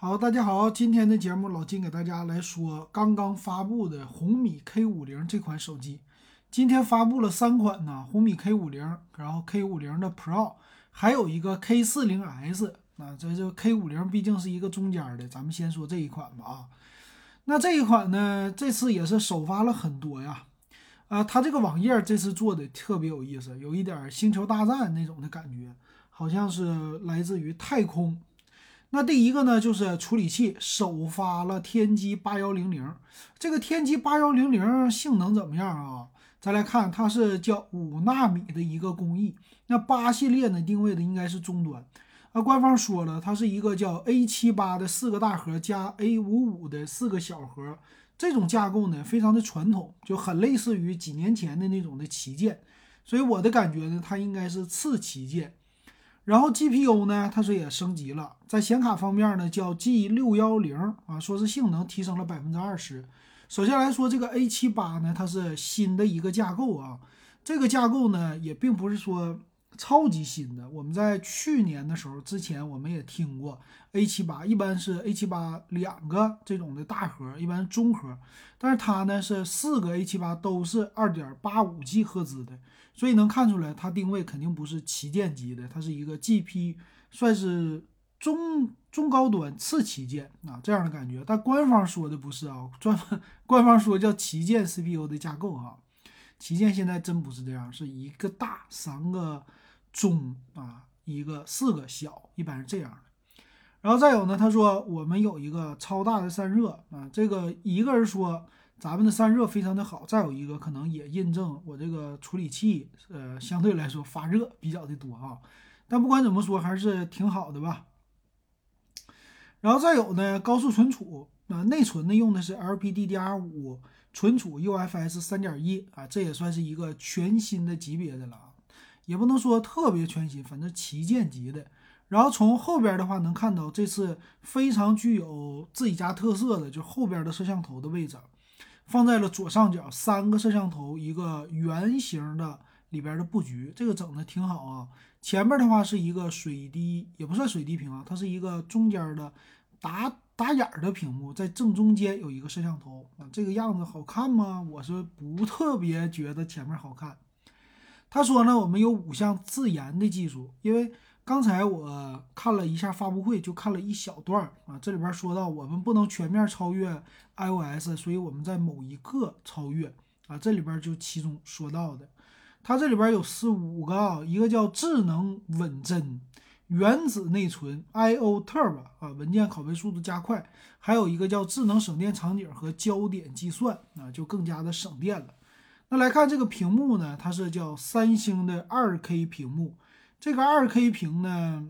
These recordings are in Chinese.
好，大家好，今天的节目老金给大家来说刚刚发布的红米 K 五零这款手机。今天发布了三款呢，红米 K 五零，然后 K 五零的 Pro，还有一个 K 四零 S。啊，这就 K 五零毕竟是一个中间的，咱们先说这一款吧啊。那这一款呢，这次也是首发了很多呀。啊，它这个网页这次做的特别有意思，有一点星球大战那种的感觉，好像是来自于太空。那第一个呢，就是处理器首发了天玑八幺零零，这个天玑八幺零零性能怎么样啊？再来看，它是叫五纳米的一个工艺，那八系列呢定位的应该是中端，啊，官方说了，它是一个叫 A 七八的四个大核加 A 五五的四个小核，这种架构呢非常的传统，就很类似于几年前的那种的旗舰，所以我的感觉呢，它应该是次旗舰。然后 GPU 呢，它是也升级了，在显卡方面呢，叫 G 六幺零啊，说是性能提升了百分之二十。首先来说，这个 A 七八呢，它是新的一个架构啊，这个架构呢，也并不是说超级新的。我们在去年的时候之前，我们也听过 A 七八，一般是 A 七八两个这种的大核，一般中核，但是它呢是四个 A 七八都是二点八五 G 赫兹的。所以能看出来，它定位肯定不是旗舰级的，它是一个 GP，算是中中高端次旗舰啊这样的感觉。但官方说的不是啊，专官方说叫旗舰 CPU 的架构哈，旗舰现在真不是这样，是一个大三个中啊，一个四个小，一般是这样的。然后再有呢，他说我们有一个超大的散热啊，这个一个人说。咱们的散热非常的好，再有一个可能也印证我这个处理器，呃，相对来说发热比较的多啊。但不管怎么说，还是挺好的吧。然后再有呢，高速存储，啊，内存呢用的是 LPDDR5 存储 UFS 三点一啊，这也算是一个全新的级别的了啊，也不能说特别全新，反正旗舰级的。然后从后边的话能看到，这次非常具有自己家特色的，就后边的摄像头的位置。放在了左上角，三个摄像头，一个圆形的里边的布局，这个整的挺好啊。前面的话是一个水滴，也不算水滴屏啊，它是一个中间的打打眼儿的屏幕，在正中间有一个摄像头啊，这个样子好看吗？我是不特别觉得前面好看。他说呢，我们有五项自研的技术，因为。刚才我看了一下发布会，就看了一小段儿啊。这里边说到，我们不能全面超越 iOS，所以我们在某一个超越啊。这里边就其中说到的，它这里边有四五个啊，一个叫智能稳帧、原子内存、I/O Turbo 啊，文件拷贝速度加快，还有一个叫智能省电场景和焦点计算啊，就更加的省电了。那来看这个屏幕呢，它是叫三星的二 K 屏幕。这个二 K 屏呢，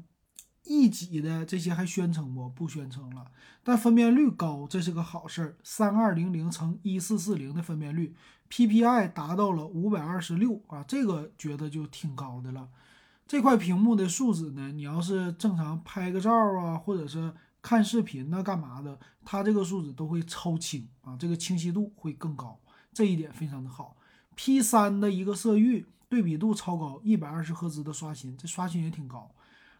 一级的这些还宣称不？不宣称了。但分辨率高，这是个好事儿。三二零零乘一四四零的分辨率，PPI 达到了五百二十六啊，这个觉得就挺高的了。这块屏幕的素质呢，你要是正常拍个照啊，或者是看视频呢，干嘛的，它这个素质都会超清啊，这个清晰度会更高，这一点非常的好。P 三的一个色域。对比度超高，一百二十赫兹的刷新，这刷新也挺高。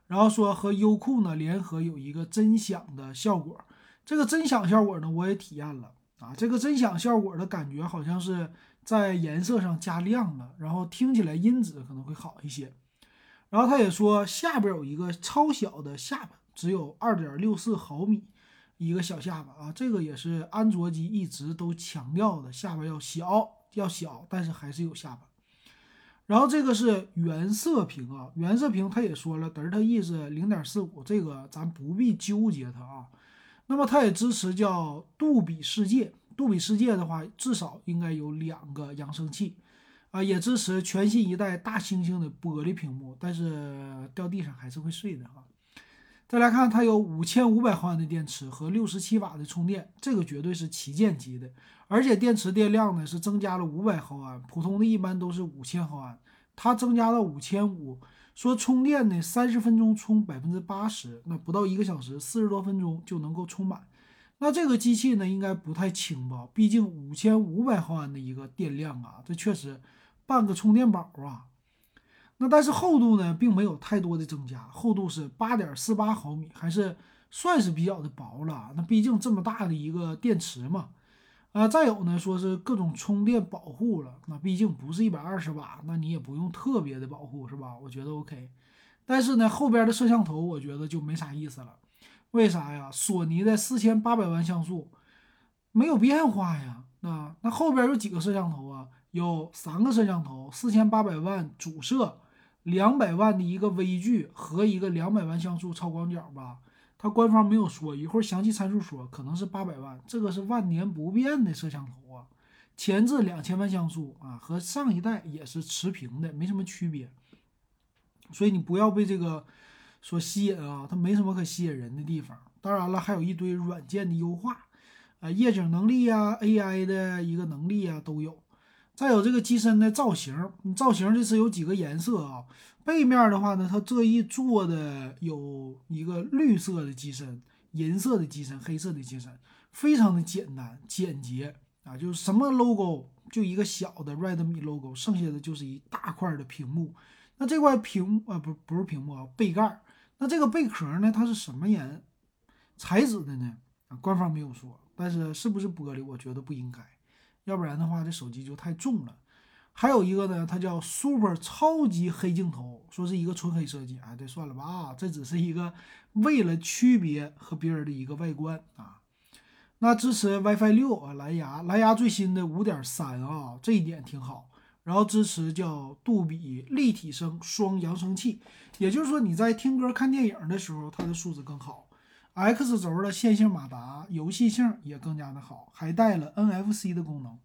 然后说和优酷呢联合有一个真响的效果，这个真响效果呢我也体验了啊，这个真响效果的感觉好像是在颜色上加亮了，然后听起来音质可能会好一些。然后他也说下边有一个超小的下巴，只有二点六四毫米一个小下巴啊，这个也是安卓机一直都强调的，下巴要小要小，但是还是有下巴。然后这个是原色屏啊，原色屏它也说了，德尔塔 E 是零点四五，这个咱不必纠结它啊。那么它也支持叫杜比世界，杜比世界的话至少应该有两个扬声器啊，也支持全新一代大猩猩的玻璃屏幕，但是掉地上还是会碎的哈。再来看，它有五千五百毫安的电池和六十七瓦的充电，这个绝对是旗舰级的。而且电池电量呢是增加了五百毫安，普通的一般都是五千毫安，它增加到五千五。说充电呢，三十分钟充百分之八十，那不到一个小时，四十多分钟就能够充满。那这个机器呢，应该不太轻吧？毕竟五千五百毫安的一个电量啊，这确实半个充电宝啊。那但是厚度呢，并没有太多的增加，厚度是八点四八毫米，还是算是比较的薄了。那毕竟这么大的一个电池嘛，啊，再有呢，说是各种充电保护了，那毕竟不是一百二十瓦，那你也不用特别的保护，是吧？我觉得 OK。但是呢，后边的摄像头我觉得就没啥意思了。为啥呀？索尼的四千八百万像素没有变化呀。那那后边有几个摄像头啊？有三个摄像头，四千八百万主摄，两百万的一个微距和一个两百万像素超广角吧。它官方没有说，一会儿详细参数说可能是八百万，这个是万年不变的摄像头啊。前置两千万像素啊，和上一代也是持平的，没什么区别。所以你不要被这个所吸引啊，它没什么可吸引人的地方。当然了，还有一堆软件的优化，啊，夜景能力呀，AI 的一个能力啊都有。再有这个机身的造型，造型这次有几个颜色啊。背面的话呢，它这一做的有一个绿色的机身、银色的机身、黑色的机身，非常的简单简洁啊，就是什么 logo 就一个小的 Redmi logo，剩下的就是一大块的屏幕。那这块屏啊，不不是屏幕啊，背盖。那这个贝壳呢，它是什么颜材质的呢？官方没有说，但是是不是玻璃，我觉得不应该，要不然的话，这手机就太重了。还有一个呢，它叫 Super 超级黑镜头，说是一个纯黑设计。哎，这，算了吧，啊，这只是一个为了区别和别人的一个外观啊。那支持 WiFi 六啊，蓝牙，蓝牙最新的五点三啊，这一点挺好。然后支持叫杜比立体声双扬声器，也就是说你在听歌看电影的时候，它的素质更好。X 轴的线性马达，游戏性也更加的好，还带了 NFC 的功能。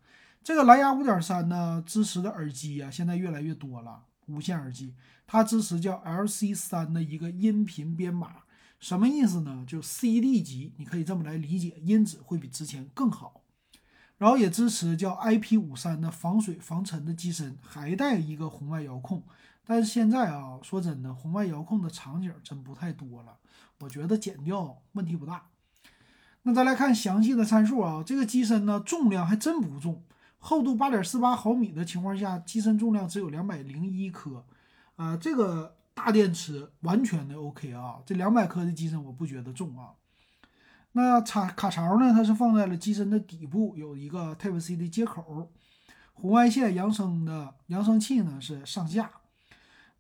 这个蓝牙五点三呢，支持的耳机啊，现在越来越多了，无线耳机，它支持叫 LC 三的一个音频编码，什么意思呢？就 CD 级，你可以这么来理解，音质会比之前更好。然后也支持叫 IP 五三的防水防尘的机身，还带一个红外遥控。但是现在啊，说真的，红外遥控的场景真不太多了，我觉得剪掉问题不大。那再来看详细的参数啊，这个机身呢重量还真不重，厚度八点四八毫米的情况下，机身重量只有两百零一克，啊，这个大电池完全的 OK 啊，这两百克的机身我不觉得重啊。那插卡槽呢？它是放在了机身的底部，有一个 Type C 的接口。红外线扬声的扬声器呢是上下。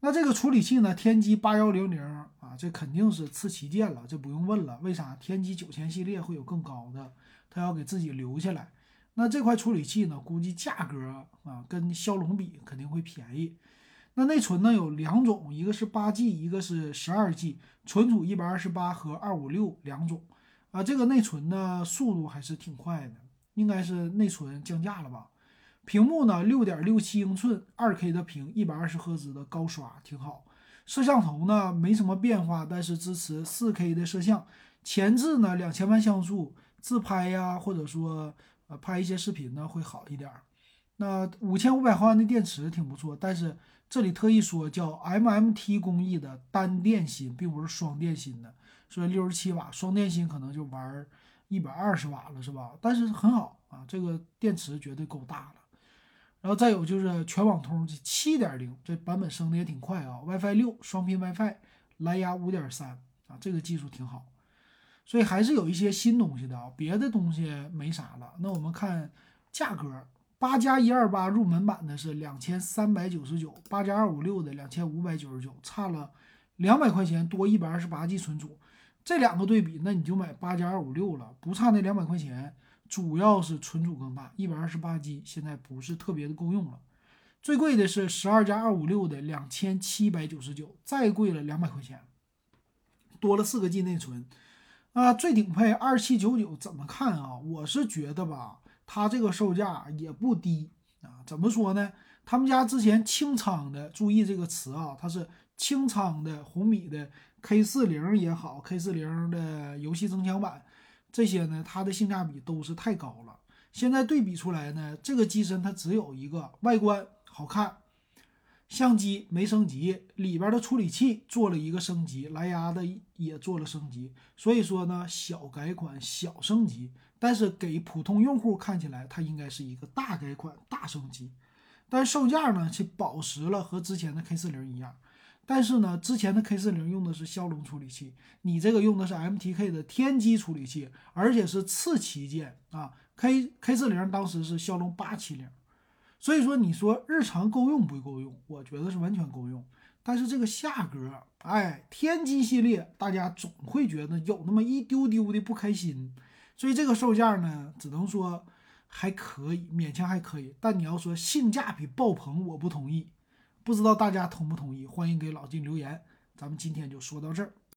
那这个处理器呢？天玑八幺零零啊，这肯定是次旗舰了，这不用问了。为啥？天玑九千系列会有更高的，它要给自己留下来。那这块处理器呢？估计价格啊，跟骁龙比肯定会便宜。那内存呢？有两种，一个是八 G，一个是十二 G，存储一百二十八和二五六两种。啊，这个内存呢，速度还是挺快的，应该是内存降价了吧？屏幕呢，六点六七英寸，二 K 的屏，一百二十赫兹的高刷，挺好。摄像头呢，没什么变化，但是支持四 K 的摄像。前置呢，两千万像素，自拍呀，或者说呃拍一些视频呢，会好一点。那五千五百毫安的电池挺不错，但是这里特意说叫 MMT 工艺的单电芯，并不是双电芯的。所以六十七瓦双电芯可能就玩一百二十瓦了，是吧？但是很好啊，这个电池绝对够大了。然后再有就是全网通七点零，这版本升的也挺快啊。WiFi 六双频 WiFi，蓝牙五点三啊，这个技术挺好。所以还是有一些新东西的啊，别的东西没啥了。那我们看价格，八加一二八入门版的是两千三百九十九，八加二五六的两千五百九十九，差了两百块钱多一百二十八 G 存储。这两个对比，那你就买八加二五六了，不差那两百块钱，主要是存储更大，一百二十八 G 现在不是特别的够用了。最贵的是十二加二五六的两千七百九十九，再贵了两百块钱，多了四个 G 内存。啊，最顶配二七九九怎么看啊？我是觉得吧，它这个售价也不低啊。怎么说呢？他们家之前清仓的，注意这个词啊，它是清仓的红米的。K 四零也好，K 四零的游戏增强版，这些呢，它的性价比都是太高了。现在对比出来呢，这个机身它只有一个外观好看，相机没升级，里边的处理器做了一个升级，蓝牙的也做了升级。所以说呢，小改款、小升级，但是给普通用户看起来，它应该是一个大改款、大升级。但售价呢，却保持了和之前的 K 四零一样。但是呢，之前的 K 四零用的是骁龙处理器，你这个用的是 MTK 的天玑处理器，而且是次旗舰啊。K K 四零当时是骁龙八七零，所以说你说日常够用不够用？我觉得是完全够用。但是这个价格，哎，天玑系列大家总会觉得有那么一丢丢的不开心，所以这个售价呢，只能说还可以，勉强还可以。但你要说性价比爆棚，我不同意。不知道大家同不同意？欢迎给老金留言。咱们今天就说到这儿。